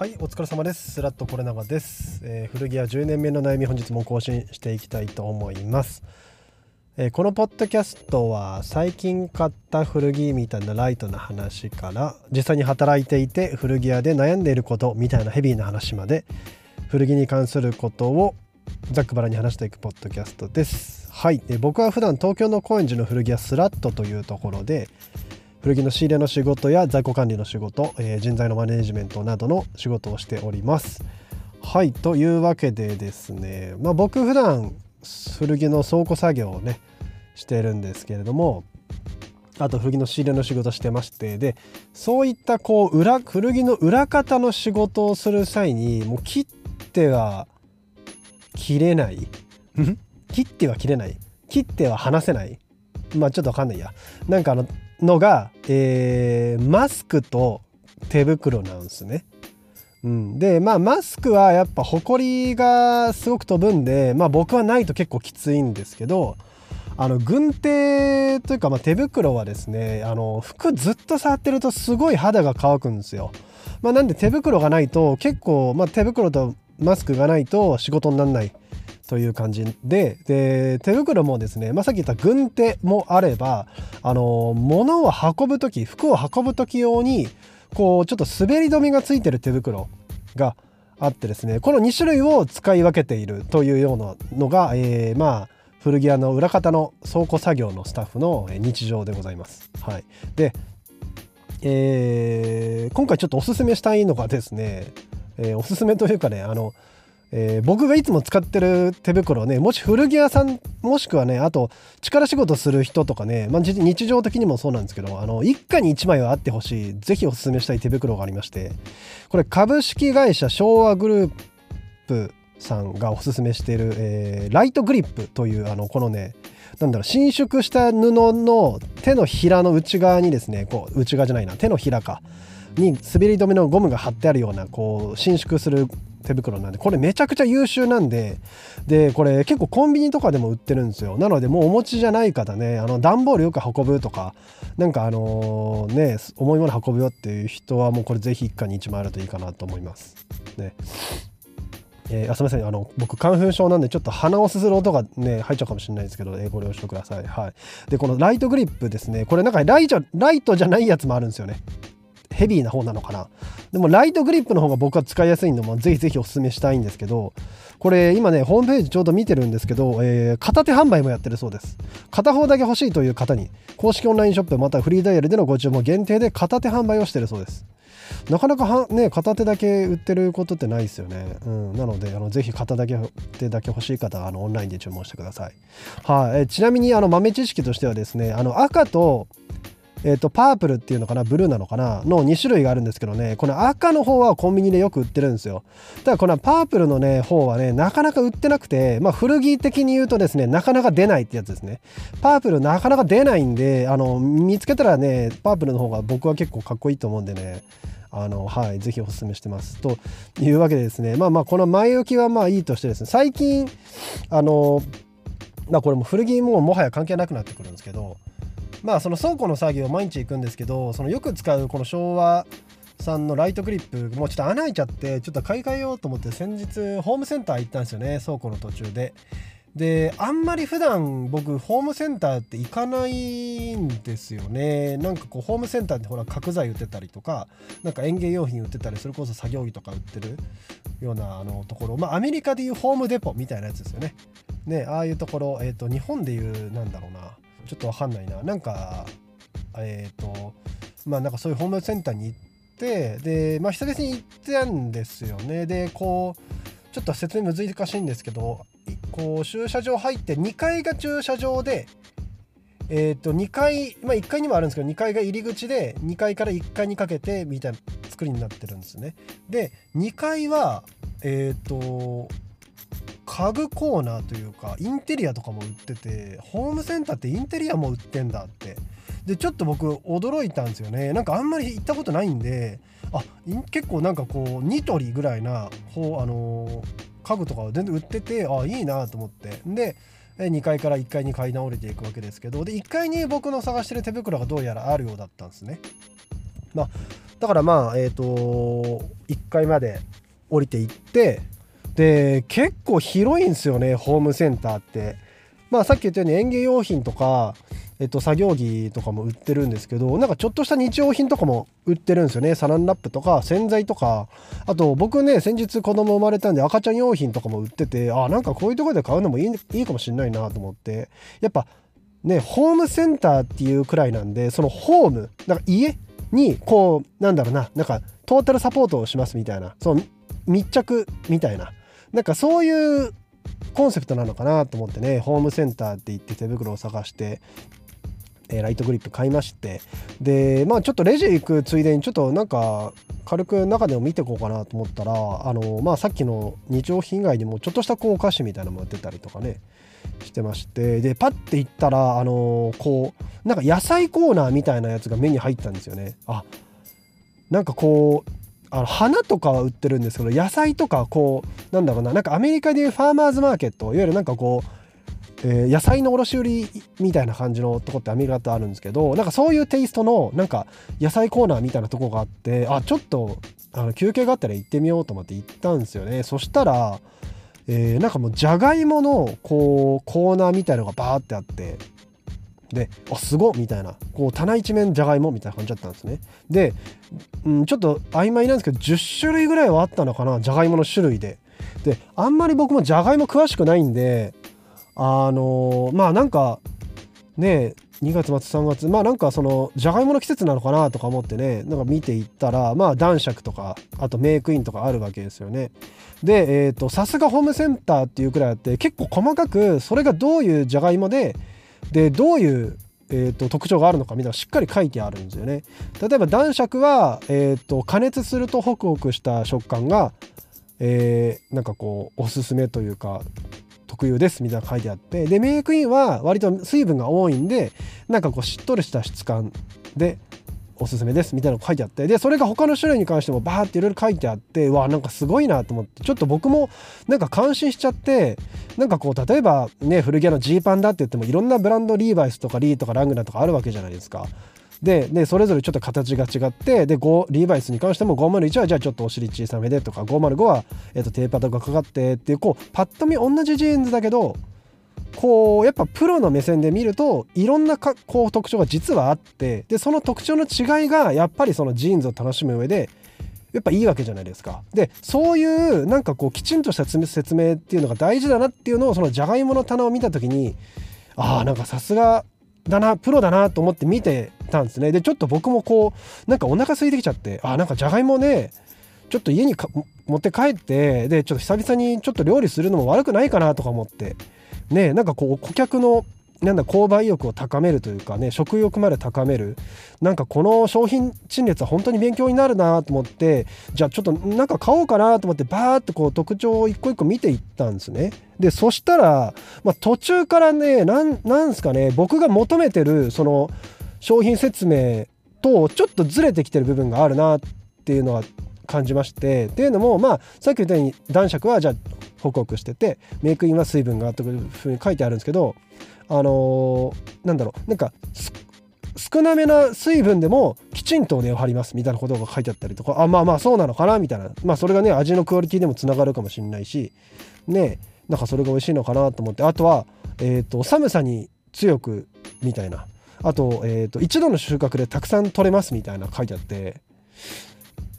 はいお疲れ様です。スラットコレナガです、えー、古着屋10年目の悩み本日も更新していきたいと思います、えー、このポッドキャストは最近買った古着みたいなライトな話から実際に働いていて古着屋で悩んでいることみたいなヘビーな話まで古着に関することをざっくばらに話していくポッドキャストです。はい、えー、僕は普段東京の高円寺の古着屋スラットというところで古着の仕入れの仕事や在庫管理の仕事、えー、人材のマネジメントなどの仕事をしております。はいというわけでですね、まあ、僕普段古着の倉庫作業をねしてるんですけれどもあと古着の仕入れの仕事してましてでそういったこう裏古着の裏方の仕事をする際にもう切っては切れない。切っては切れない。切っては離せない。まあちょっとわかんないや。なんかあののが、えー、マスクと手袋なんですね。うん、でまあマスクはやっぱほこりがすごく飛ぶんで、まあ、僕はないと結構きついんですけどあの軍手というか、まあ、手袋はですねあの服ずっと触ってるとすごい肌が乾くんですよ。まあ、なんで手袋がないと結構、まあ、手袋とマスクがないと仕事にならないという感じでで手袋もですね、まあ、さっき言った軍手もあればあの物を運ぶ時服を運ぶ時用にこうちょっと滑り止めがついてる手袋があってですねこの2種類を使い分けているというようなのが、えー、まあ古着屋の裏方の倉庫作業のスタッフの日常でございます。はい、で、えー、今回ちょっとおすすめしたいのがですね、えー、おすすめというかねあのえー、僕がいつも使ってる手袋ねもし古着屋さんもしくはねあと力仕事する人とかね、まあ、日常的にもそうなんですけどあの一家に1枚はあってほしいぜひおすすめしたい手袋がありましてこれ株式会社昭和グループさんがおすすめしている、えー、ライトグリップというあのこのねなんだろう伸縮した布の手のひらの内側にですねこう内側じゃないな手のひらかに滑り止めのゴムが貼ってあるようなこう伸縮する手袋なんでこれめちゃくちゃ優秀なんででこれ結構コンビニとかでも売ってるんですよ。なのでもうお持ちじゃない方ねあの段ボールよく運ぶとかなんかあのね重いもの運ぶよっていう人はもうこれぜひ一家に1枚あるといいかなと思います。ね。えー、あすみません。あの僕花粉症なんでちょっと鼻をすする音がね入っちゃうかもしれないですけど、えー、ご了承ください。はい。でこのライトグリップですね。これなんかライライトじゃないやつもあるんですよね。ヘビーな方なのかな。でもライトグリップの方が僕は使いやすいんでもぜひぜひおすすめしたいんですけどこれ今ねホームページちょうど見てるんですけど、えー、片手販売もやってるそうです。片方だけ欲しいという方に公式オンラインショップまたフリーダイヤルでのご注文限定で片手販売をしてるそうです。なかなかはね片手だけ売ってることってないですよね、うん、なのであのぜひ片だけ手だけ欲しい方はあのオンラインで注文してください。はい、えちなみにあの豆知識としてはですねあの赤とえーと、パープルっていうのかなブルーなのかなの2種類があるんですけどねこの赤の方はコンビニでよく売ってるんですよ。ただこのパープルのね方はねなかなか売ってなくてまあ古着的に言うとですねなかなか出ないってやつですね。パープルなかなか出ないんであの見つけたらねパープルの方が僕は結構かっこいいと思うんでねあのはいぜひおすすめしてます。というわけでですねまあまあこの前置きはまあいいとしてですね最近あのまあこれも古着ももはや関係なくなってくるんですけどまあその倉庫の作業毎日行くんですけどそのよく使うこの昭和さんのライトクリップもうちょっと穴開いちゃってちょっと買い替えようと思って先日ホームセンター行ったんですよね倉庫の途中で。であんまり普段僕ホームセンターって行かないんですよね。なんかこうホームセンターってほら角材売ってたりとかなんか園芸用品売ってたりそれこそ作業着とか売ってるようなあのところ。まあアメリカでいうホームデポみたいなやつですよね。ねああいうところえっ、ー、と日本でいうなんだろうな。ちょっとわかんないな。なんかえっ、ー、とまあなんかそういうホームセンターに行ってでまあ久々に行ってたんですよね。でこうちょっと説明難しいんですけどこう駐車場入って2階が駐車場でえっ、ー、と2階まあ1階にもあるんですけど2階が入り口で2階から1階にかけてみたいな作りになってるんですね。で2階はえっ、ー、と家具コーナーというかインテリアとかも売っててホームセンターってインテリアも売ってんだって。でちょっと僕驚いたんですよね。なんかあんまり行ったことないんであ結構なんかこうニトリぐらいなほうあの家具とかは全然売っててあいいなと思って。で2階から1階に階段降りていくわけですけどで1階に僕の探してる手袋がどうやらあるようだったんですね。まあだからまあえっ、ー、と1階まで降りていってで結構広いんですよねホームセンターって。まあさっき言ったように園芸用品とかえっと、作業着とかも売ってるんですけどなんかちょっとした日用品とかも売ってるんですよね。サランラップとか洗剤とか。あと僕ね先日子供生まれたんで赤ちゃん用品とかも売っててあなんかこういうとこで買うのもいいいいかもしんないなと思って。やっぱねホームセンターっていうくらいなんでそのホームなんか家にこうなんだろうななんかトータルサポートをしますみたいなその密着みたいな。なんかそういうコンセプトなのかなと思ってねホームセンターって言って手袋を探してえライトグリップ買いましてでまあちょっとレジ行くついでにちょっとなんか軽く中でも見てこうかなと思ったらあのまあさっきの日用品以外にもちょっとしたこうお菓子みたいなのも売ってたりとかねしてましてでパッて行ったらあのこうなんか野菜コーナーみたいなやつが目に入ったんですよね。あなんかこうあの花とかは売ってるんですけど野菜とかこうなんだろうななんかアメリカでいうファーマーズマーケットいわゆるなんかこうえー、野菜の卸売みたいな感じのとこってアメリカってあるんですけどなんかそういうテイストのなんか野菜コーナーみたいなとこがあってあちょっとあの休憩があったら行ってみようと思って行ったんですよね。そしたら、えー、なんかもうじゃがいものこうコーナーみたいのがバーってあってであすごみたいな。こう棚一面じゃがいもみたいな感じだったんですね。で、うん、ちょっと曖昧なんですけど10種類ぐらいはあったのかなじゃがいもの種類で。であんまり僕もじゃがいも詳しくないんであのまあなんかね2月末3月まあなんかそのじゃがいもの季節なのかなとか思ってねなんか見ていったらまあ男爵とかあとメイクインとかあるわけですよね。で、さすがホームセンターっていうくらいあって結構細かくそれがどういうじゃがいもででどういうえーと、特徴があるのかみたいなしっかり書いてあるんですよね。例えば男爵は、えーと加熱するとホクホクした食感が、えー、なんかこうおすすめというか特有ですみたいな書いてあってでメイクインは割と水分が多いんでなんかこうしっとりした質感でおすすめですみたいなの書いてあってでそれが他の種類に関してもバーっていろいろ書いてあってわなんかすごいなと思ってちょっと僕もなんか感心しちゃってなんかこう例えばね古着屋のジーパンだって言ってもいろんなブランドリーバイスとかリーとかラングラーとかあるわけじゃないですか。ででそれぞれちょっと形が違ってでリーバイスに関しても501はじゃあちょっとお尻小さめでとか505は、えー、とテーパードがかかってっていうこうパッと見同じジーンズだけどこうやっぱプロの目線で見るといろんなかこう特徴が実はあってでその特徴の違いがやっぱりそのジーンズを楽しむ上でやっぱいいわけじゃないですか。でそういうなんかこうきちんとした説明っていうのが大事だなっていうのをそのじゃがいもの棚を見た時にああなんかさすがだなプロだなと思って見てたんですねでちょっと僕もこうなんかお腹空いてきちゃってあなんかじゃがいもねちょっと家に持って帰ってでちょっと久々にちょっと料理するのも悪くないかなとか思ってねなんかこう顧客のなんだ購買意欲を高めるというかね食欲まで高める。なんかこの商品陳列は本当に勉強になるなと思ってじゃあちょっとなんか買おうかなと思ってバーってこう特徴を一個一個見ていったんですね。でそしたら、まあ、途中からねなんなんすかね僕が求めてるその商品説明とちょっとずれてきてる部分があるなっていうのは感じましてっていうのもまあさっき言ったように男爵はじゃあホクホクしててメイクインは水分があっていうふうに書いてあるんですけどあのー、なんだろうなんか少なめな水分でもきちんと根を張りますみたいなことが書いてあったりとかあまあまあそうなのかなみたいな。まあそれがね味のクオリティでもつながるかもしれないしねなんかそれが美味しいのかなと思って。あとは、えーと、寒さに強くみたいな。あと,、えーと一度の収穫でたくさん取れますみたいな書いてあって。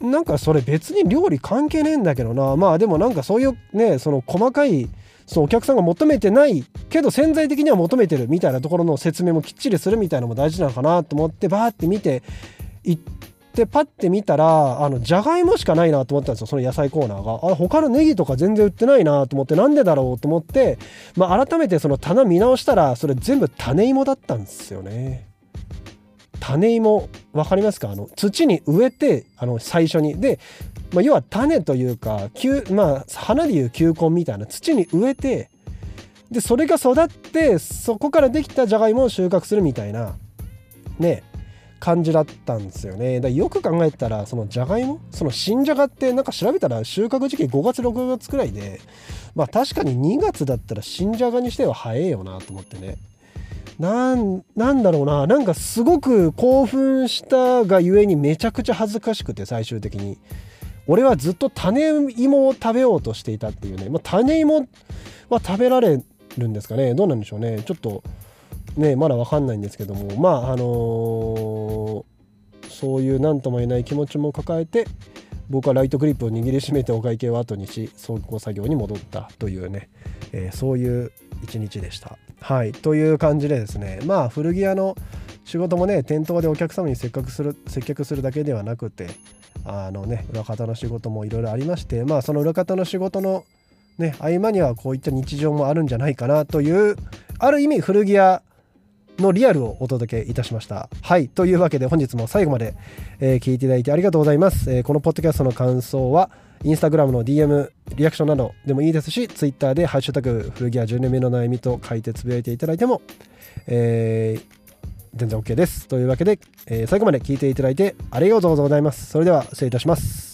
なんかそれ別に料理関係ねえんだけどな。まあでもなんかそういうねその細かいそのお客さんが求めてないけど潜在的には求めてるみたいなところの説明もきっちりするみたいなのも大事なのかなと思ってバーって見ていってパッて見たらあのじゃがいもしかないなと思ったんですよ。その野菜コーナーが。あ他のネギとか全然売ってないなと思ってなんでだろうと思って、まあ、改めてその棚見直したらそれ全部種芋だったんですよね。種芋分かりますか？あの土に植えてあの最初に。でまあ、要は種というかまあ、花でいう球根みたいな土に植えてでそれが育ってそこからできたじゃがいもを収穫するみたいなね感じだったんですよね。だよく考えたらそのじゃがいもその新じゃがってなんか調べたら収穫時期5月6月くらいでまあ確かに2月だったら新じゃがにしては早いよなと思ってね。なんなんだろうな。なんかすごく興奮したがゆえにめちゃくちゃ恥ずかしくて最終的に。俺はずっと種芋を食べようとしていたっていうね、まあ、種芋は食べられるんですかね。どうなんでしょうね。ちょっとねまだ分かんないんですけども。まああのー、そういう何とも言えない気持ちも抱えて僕はライトグリップを握りしめてお会計を後にし走行作業に戻ったというね、えー、そういう一日でした。はいという感じでですねまあ古着屋の仕事もね店頭でお客様に接客する接客するだけではなくてあのね裏方の仕事もいろいろありましてまあその裏方の仕事のね合間にはこういった日常もあるんじゃないかなというある意味古着屋のリアルをお届けいたしました。はい。というわけで本日も最後まで、えー、聞いていただいてありがとうございます。えー、このポッドキャストの感想は、インスタグラムの DM、リアクションなどでもいいですし、ツイッターでハッシュタグ古着屋10年目の悩みと書いてつぶやいていただいても、えー、全然 OK です。というわけで、えー、最後まで聞いていただいてありがとうございます。それでは失礼いたします。